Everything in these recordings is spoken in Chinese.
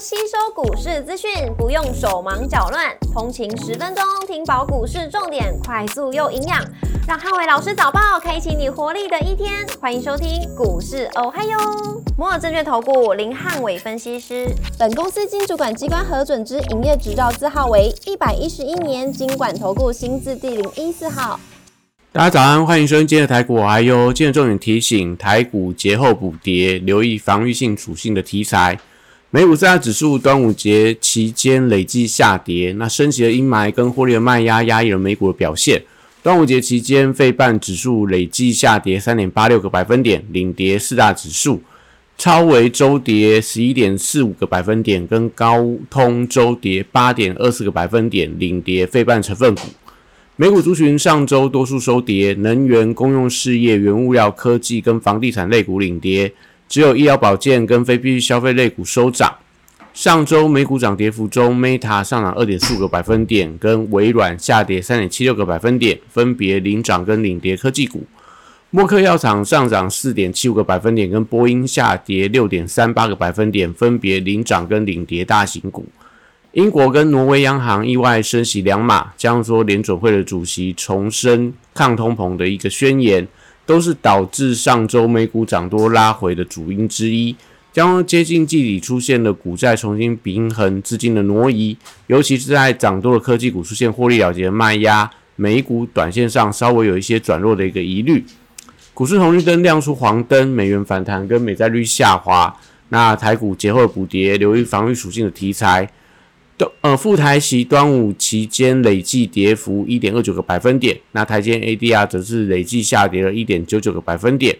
吸收股市资讯，不用手忙脚乱，通勤十分钟听饱股市重点，快速又营养，让汉伟老师早报开启你活力的一天。欢迎收听股市哦嗨哟，摩尔证券投顾林汉伟分析师，本公司经主管机关核准之营业执照字号为一百一十一年经管投顾新字第零一四号。大家早安，欢迎收听今天的台股还有今日重点提醒：台股节后补跌，留意防御性属性的题材。美股四大指数端午节期间累计下跌，那升息的阴霾跟获利的卖压压抑了美股的表现。端午节期间，费半指数累计下跌三点八六个百分点，领跌四大指数；超微周跌十一点四五个百分点，跟高通周跌八点二四个百分点，领跌费半成分股。美股族群上周多数收跌，能源、公用事业、原物料、科技跟房地产类股领跌，只有医疗保健跟非必需消费类股收涨。上周美股涨跌幅中，Meta 上涨二点四五个百分点，跟微软下跌三点七六个百分点，分别领涨跟领跌科技股。默克药厂上涨四点七五个百分点，跟波音下跌六点三八个百分点，分别领涨跟领跌大型股。英国跟挪威央行意外升息两码，将说联准会的主席重申抗通膨的一个宣言，都是导致上周美股涨多拉回的主因之一。将接近季底出现了股债重新平衡资金的挪移，尤其是在涨多的科技股出现获利了结的卖压，美股短线上稍微有一些转弱的一个疑虑。股市红绿灯亮出黄灯，美元反弹跟美债率下滑，那台股节后补跌，留意防御属性的题材。呃，副台席端午期间累计跌幅一点二九个百分点，那台间 ADR 则是累计下跌了一点九九个百分点。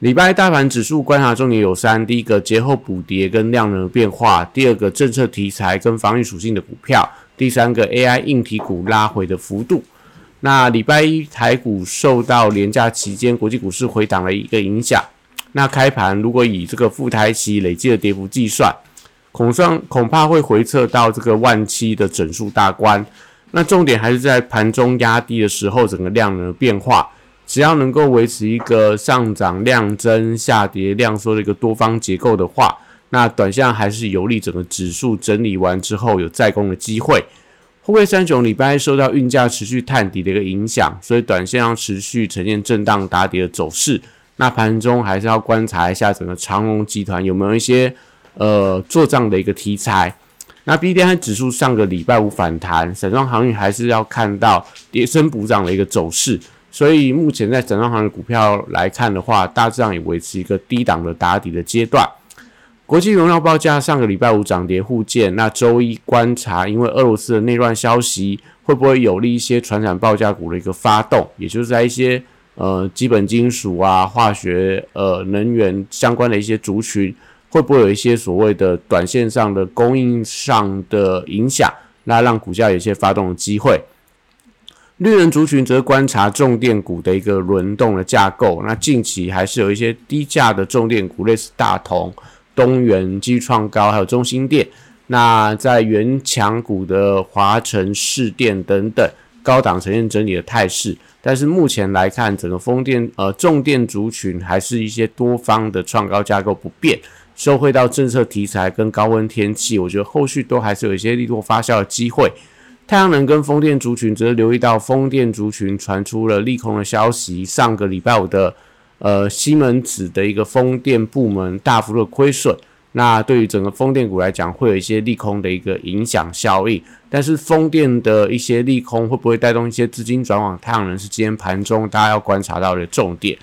礼拜大盘指数观察重点有三：第一个节后补跌跟量能变化；第二个政策题材跟防御属性的股票；第三个 AI 硬体股拉回的幅度。那礼拜一台股受到连假期间国际股市回档的一个影响，那开盘如果以这个副台席累计的跌幅计算。恐上恐怕会回撤到这个万七的整数大关，那重点还是在盘中压低的时候，整个量能变化，只要能够维持一个上涨量增、下跌量缩的一个多方结构的话，那短线还是有利整个指数整理完之后有再攻的机会。后贵三雄礼拜受到运价持续探底的一个影响，所以短线要持续呈现震荡打底的走势。那盘中还是要观察一下整个长隆集团有没有一些。呃，做账的一个题材，那 B D I 指数上个礼拜五反弹，散装航运还是要看到跌升补涨的一个走势，所以目前在散装航运股票来看的话，大致上也维持一个低档的打底的阶段。国际荣耀报价上个礼拜五涨跌互见，那周一观察，因为俄罗斯的内乱消息会不会有利一些船产报价股的一个发动，也就是在一些呃基本金属啊、化学呃能源相关的一些族群。会不会有一些所谓的短线上的供应上的影响，那让股价有一些发动的机会？绿人族群则观察重电股的一个轮动的架构。那近期还是有一些低价的重电股，类似大同、东元、基创高，还有中心电。那在原强股的华晨、市电等等，高档呈现整理的态势。但是目前来看，整个风电呃重电族群还是一些多方的创高架构不变。收回到政策题材跟高温天气，我觉得后续都还是有一些力度发酵的机会。太阳能跟风电族群则留意到风电族群传出了利空的消息，上个礼拜五的呃西门子的一个风电部门大幅的亏损，那对于整个风电股来讲会有一些利空的一个影响效应。但是风电的一些利空会不会带动一些资金转往太阳能，是今天盘中大家要观察到的重点。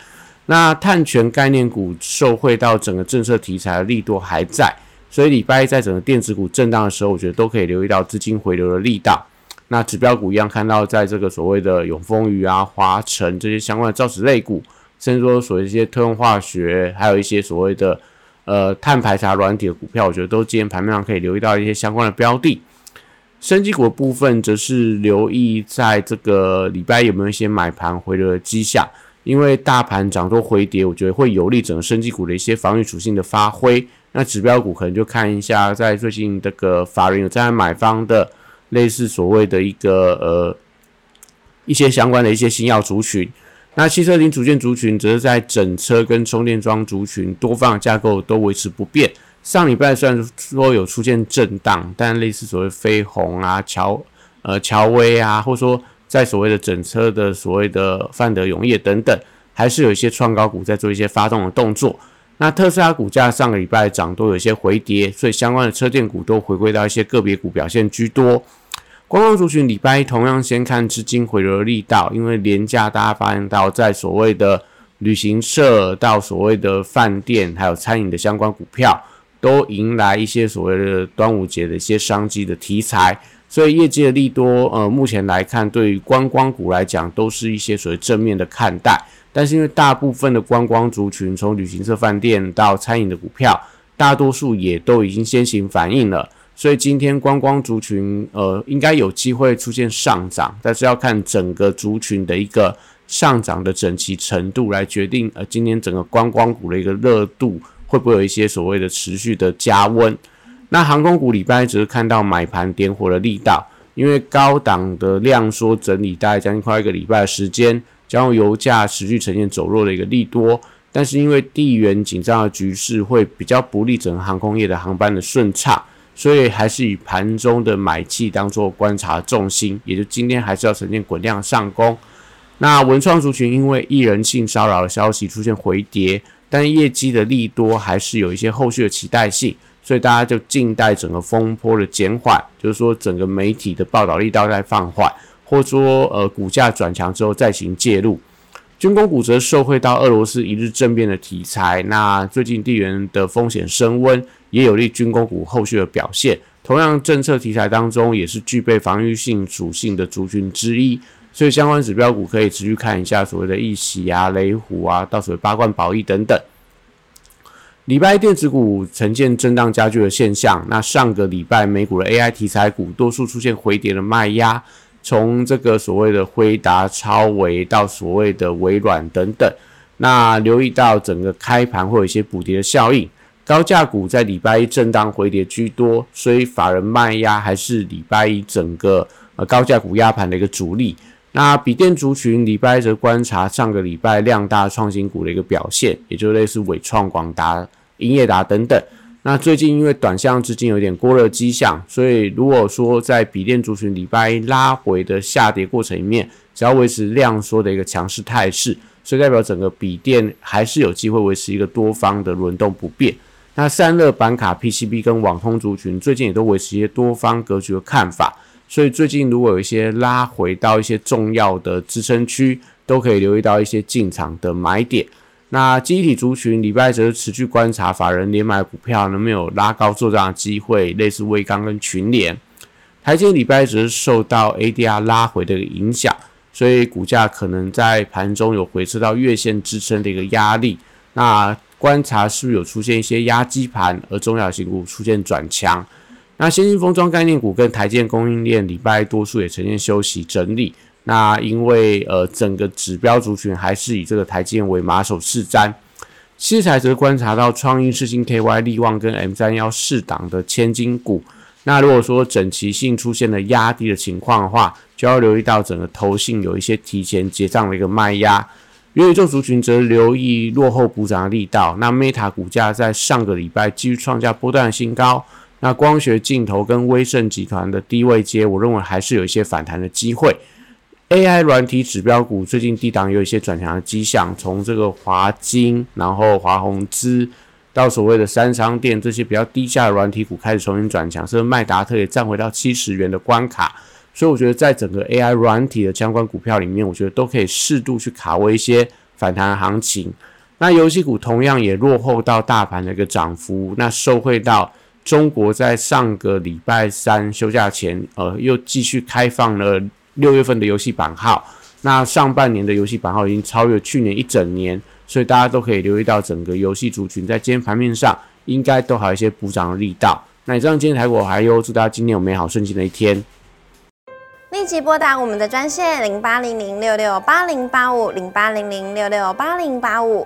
那碳权概念股受惠到整个政策题材的力度还在，所以礼拜一在整个电子股震荡的时候，我觉得都可以留意到资金回流的力道。那指标股一样看到，在这个所谓的永丰余啊、华晨这些相关的造纸类股，甚至说所谓一些特用化学，还有一些所谓的呃碳排查软体的股票，我觉得都今天盘面上可以留意到一些相关的标的。升级股部分，则是留意在这个礼拜有没有一些买盘回流的迹象。因为大盘涨多回跌，我觉得会有利整个升级股的一些防御属性的发挥。那指标股可能就看一下，在最近这个法人有在买方的类似所谓的一个呃一些相关的一些新药族群。那汽车零组件族群则是在整车跟充电桩族群多方架构都维持不变。上礼拜虽然说有出现震荡，但类似所谓飞鸿啊、乔呃乔威啊，或者说在所谓的整车的所谓的范德永业等等，还是有一些创高股在做一些发动的动作。那特斯拉股价上个礼拜涨都有一些回跌，所以相关的车电股都回归到一些个别股表现居多。观光族群礼拜一同样先看资金回流的力道，因为廉价大家发现到在所谓的旅行社到所谓的饭店还有餐饮的相关股票，都迎来一些所谓的端午节的一些商机的题材，所以业绩的利多，呃，目前来看对于观光股来讲都是一些所谓正面的看待。但是因为大部分的观光族群，从旅行社、饭店到餐饮的股票，大多数也都已经先行反应了，所以今天观光族群呃应该有机会出现上涨，但是要看整个族群的一个上涨的整齐程度来决定，呃，今天整个观光股的一个热度会不会有一些所谓的持续的加温。那航空股礼拜只是看到买盘点火的力道，因为高档的量缩整理大概将近快一个礼拜的时间。将油价持续呈现走弱的一个利多，但是因为地缘紧张的局势会比较不利整个航空业的航班的顺畅，所以还是以盘中的买气当做观察重心，也就今天还是要呈现滚量上攻。那文创族群因为艺人性骚扰的消息出现回跌，但业绩的利多还是有一些后续的期待性，所以大家就静待整个风波的减缓，就是说整个媒体的报道力道在放缓。或者说，呃，股价转强之后再行介入。军工股则受惠到俄罗斯一日政变的题材，那最近地缘的风险升温，也有利军工股后续的表现。同样，政策题材当中也是具备防御性属性的族群之一，所以相关指标股可以持续看一下所谓的易喜啊、雷虎啊，到所谓八冠宝益等等。礼拜电子股呈现震荡加剧的现象，那上个礼拜美股的 AI 题材股多数出现回跌的卖压。从这个所谓的辉达、超维到所谓的微软等等，那留意到整个开盘会有一些补跌的效应，高价股在礼拜一震荡回跌居多，所以法人卖压还是礼拜一整个呃高价股压盘的一个主力。那笔电族群礼拜一则观察上个礼拜量大创新股的一个表现，也就类似伟创、广达、英业达等等。那最近因为短向资金有点过热迹象，所以如果说在笔电族群礼拜一拉回的下跌过程里面，只要维持量缩的一个强势态势，所以代表整个笔电还是有机会维持一个多方的轮动不变。那散热板卡、PCB 跟网通族群最近也都维持一些多方格局的看法，所以最近如果有一些拉回到一些重要的支撑区，都可以留意到一些进场的买点。那集体族群礼拜则持续观察法人连买股票能没有拉高做账的机会，类似威刚跟群联。台积礼拜则是受到 ADR 拉回的影响，所以股价可能在盘中有回撤到月线支撑的一个压力。那观察是不是有出现一些压基盘，而中小型股出现转强。那先进封装概念股跟台建供应链礼拜多数也呈现休息整理。那因为呃整个指标族群还是以这个台积电为马首是瞻，七彩则观察到创意、世星 KY、力旺跟 M 三幺四档的千金股。那如果说整齐性出现了压低的情况的话，就要留意到整个头性有一些提前结账的一个卖压。元宇宙族群则留意落后补涨的力道。那 Meta 股价在上个礼拜继续创下波段新高。那光学镜头跟威盛集团的低位接，我认为还是有一些反弹的机会。AI 软体指标股最近低档有一些转强的迹象，从这个华金，然后华宏资，到所谓的三商店这些比较低价的软体股开始重新转强，甚至麦达特也站回到七十元的关卡，所以我觉得在整个 AI 软体的相关股票里面，我觉得都可以适度去卡位一些反弹行情。那游戏股同样也落后到大盘的一个涨幅，那受惠到中国在上个礼拜三休假前，呃，又继续开放了。六月份的游戏版号，那上半年的游戏版号已经超越去年一整年，所以大家都可以留意到整个游戏族群在今天盘面上应该都还有一些补涨的力道。那以上今天台股还有祝大家今天有美好顺心的一天。立即拨打我们的专线零八零零六六八零八五零八零零六六八零八五。